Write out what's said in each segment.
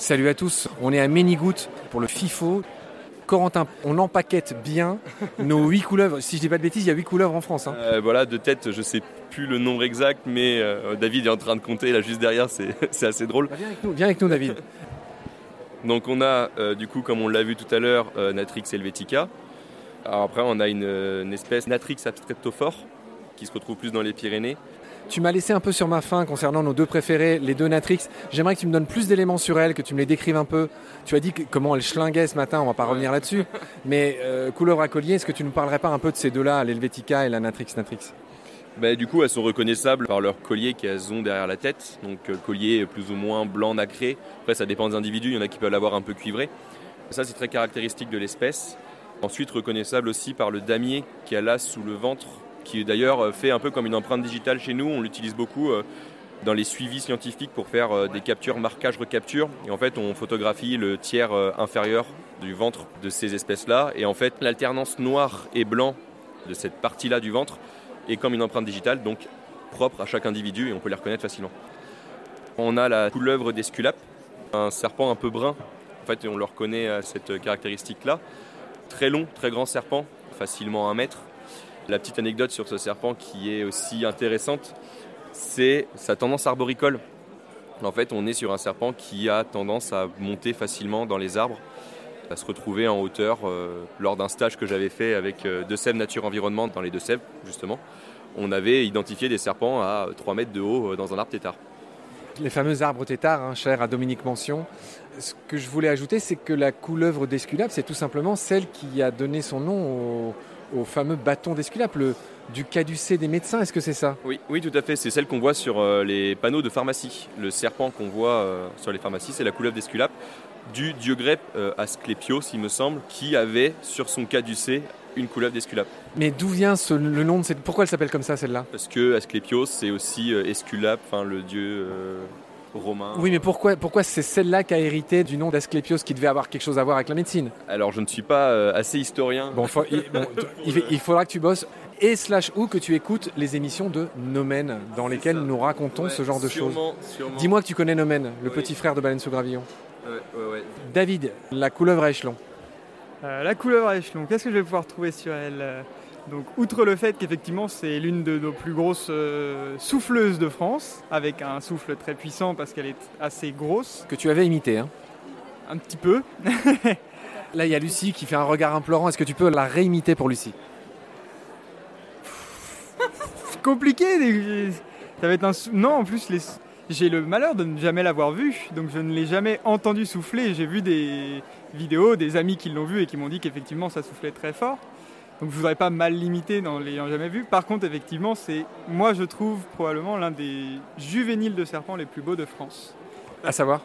Salut à tous, on est à Ménigout pour le FIFO. Corentin, on empaquette bien nos huit couleuvres. Si je dis pas de bêtises, il y a huit couleuvres en France. hein. Euh, voilà, de tête, je sais plus le nombre exact, mais euh, David est en train de compter là juste derrière, c'est assez drôle. Bah, viens avec nous, viens avec nous, David. Donc on a euh, du coup, comme on l'a vu tout à l'heure, Natrix helvetica. Alors après, on a une, une espèce Natrix abstreptophore qui se retrouve plus dans les Pyrénées. Tu m'as laissé un peu sur ma faim concernant nos deux préférés, les deux Natrix. J'aimerais que tu me donnes plus d'éléments sur elles, que tu me les décrives un peu. Tu as dit comment elles schlinguaient ce matin, on va pas revenir là-dessus. Mais euh, couleuvre à collier, est-ce que tu nous parlerais pas un peu de ces deux-là, l'Helvetica et la Natrix Natrix? Bah, du coup, elles sont reconnaissables par leur collier qu'elles ont derrière la tête. Donc euh, collier plus ou moins blanc nacré. Après, ça dépend des individus, il y en a qui peuvent l'avoir un peu cuivré. Ça, c'est très caractéristique de l'espèce. Ensuite, reconnaissable aussi par le damier qu'elle a sous le ventre, qui d'ailleurs euh, fait un peu comme une empreinte digitale chez nous. On l'utilise beaucoup euh, dans les suivis scientifiques pour faire euh, des captures, marquage, recapture. Et en fait, on photographie le tiers inférieur du ventre de ces espèces-là. Et en fait, l'alternance noir et blanc de cette partie-là du ventre est comme une empreinte digitale, donc propre à chaque individu et on peut les reconnaître facilement. On a la couleuvre d'Esculape, un serpent un peu brun. En fait, on le reconnaît à cette caractéristique-là. Très long, très grand serpent, facilement un mètre. La petite anecdote sur ce serpent qui est aussi intéressante, c'est sa tendance arboricole. En fait, on est sur un serpent qui a tendance à monter facilement dans les arbres, à se retrouver en hauteur euh, lors d'un stage que j'avais fait avec euh, De Sèvres Nature Environnement dans les Deux-Sèvres, justement. On avait identifié des serpents à 3 mètres de haut euh, dans un arbre tétard. Les fameux arbres têtards, hein, chers à Dominique Mention. Ce que je voulais ajouter, c'est que la couleuvre d'Esculape, c'est tout simplement celle qui a donné son nom au, au fameux bâton d'Esculape, le, du caducée des médecins. Est-ce que c'est ça? Oui, oui, tout à fait. C'est celle qu'on voit sur euh, les panneaux de pharmacie. Le serpent qu'on voit euh, sur les pharmacies, c'est la couleuvre d'Esculape du dieu grec euh, Asclépios, il me semble, qui avait sur son caducée une couleuvre d'Esculape. Mais d'où vient ce- le nom de cette... Pourquoi elle s'appelle comme ça, celle-là? Parce que Asclépios, c'est aussi euh, Esculape, enfin le dieu romain. Oui, mais pourquoi, pourquoi c'est celle-là qui a hérité du nom d'Asclépios qui devait avoir quelque chose à voir avec la médecine? Alors je ne suis pas euh, assez historien. Bon, faut- il, bon, il- il faudra que tu bosses et slash ou que tu écoutes les émissions de Nomen dans lesquelles ça. nous racontons ce genre de choses. Dis-moi que tu connais Nomen, le Oui. petit frère de Baleine sous Gravillon. Ouais, ouais, ouais. David, la couleuvre à échelon. Euh, la couleuvre à échelon, qu'est-ce que je vais pouvoir trouver sur elle Euh, Donc, outre le fait qu'effectivement c'est l'une de nos plus grosses euh, souffleuses de France, avec un souffle très puissant parce qu'elle est assez grosse, Que tu avais imité. Hein. un petit peu. Là, il y a Lucie qui fait un regard implorant. Est-ce que tu peux la réimiter pour Lucie? Compliqué, ça va être un sou- Non, en plus, les- j'ai le malheur de ne jamais l'avoir vue, donc je ne l'ai jamais entendu souffler. J'ai vu des vidéos, des amis qui l'ont vu et qui m'ont dit qu'effectivement ça soufflait très fort. Donc je voudrais pas mal limiter en l'ayant jamais vu. Par contre, effectivement, c'est moi je trouve probablement l'un des juvéniles de serpents les plus beaux de France. À savoir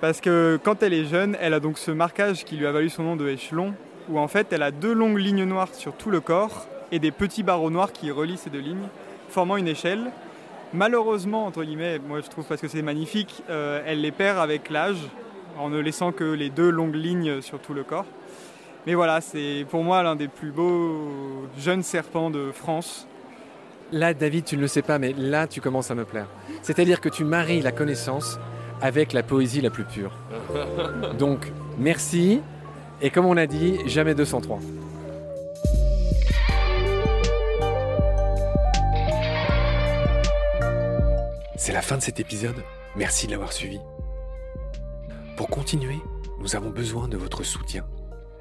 Parce que quand elle est jeune, elle a donc ce marquage qui lui a valu son nom de échelon, où en fait elle a deux longues lignes noires sur tout le corps et des petits barreaux noirs qui relient ces deux lignes, formant une échelle. Malheureusement, entre guillemets, moi je trouve parce que c'est magnifique, euh, elle les perd avec l'âge, en ne laissant que les deux longues lignes sur tout le corps. Mais voilà, c'est pour moi l'un des plus beaux jeunes serpents de France. Là, David, tu ne le sais pas, mais là, tu commences à me plaire. C'est-à-dire que tu maries la connaissance avec la poésie la plus pure. Donc, merci. Et comme on a dit, jamais 203. C'est la fin de cet épisode. Merci de l'avoir suivi. Pour continuer, nous avons besoin de votre soutien.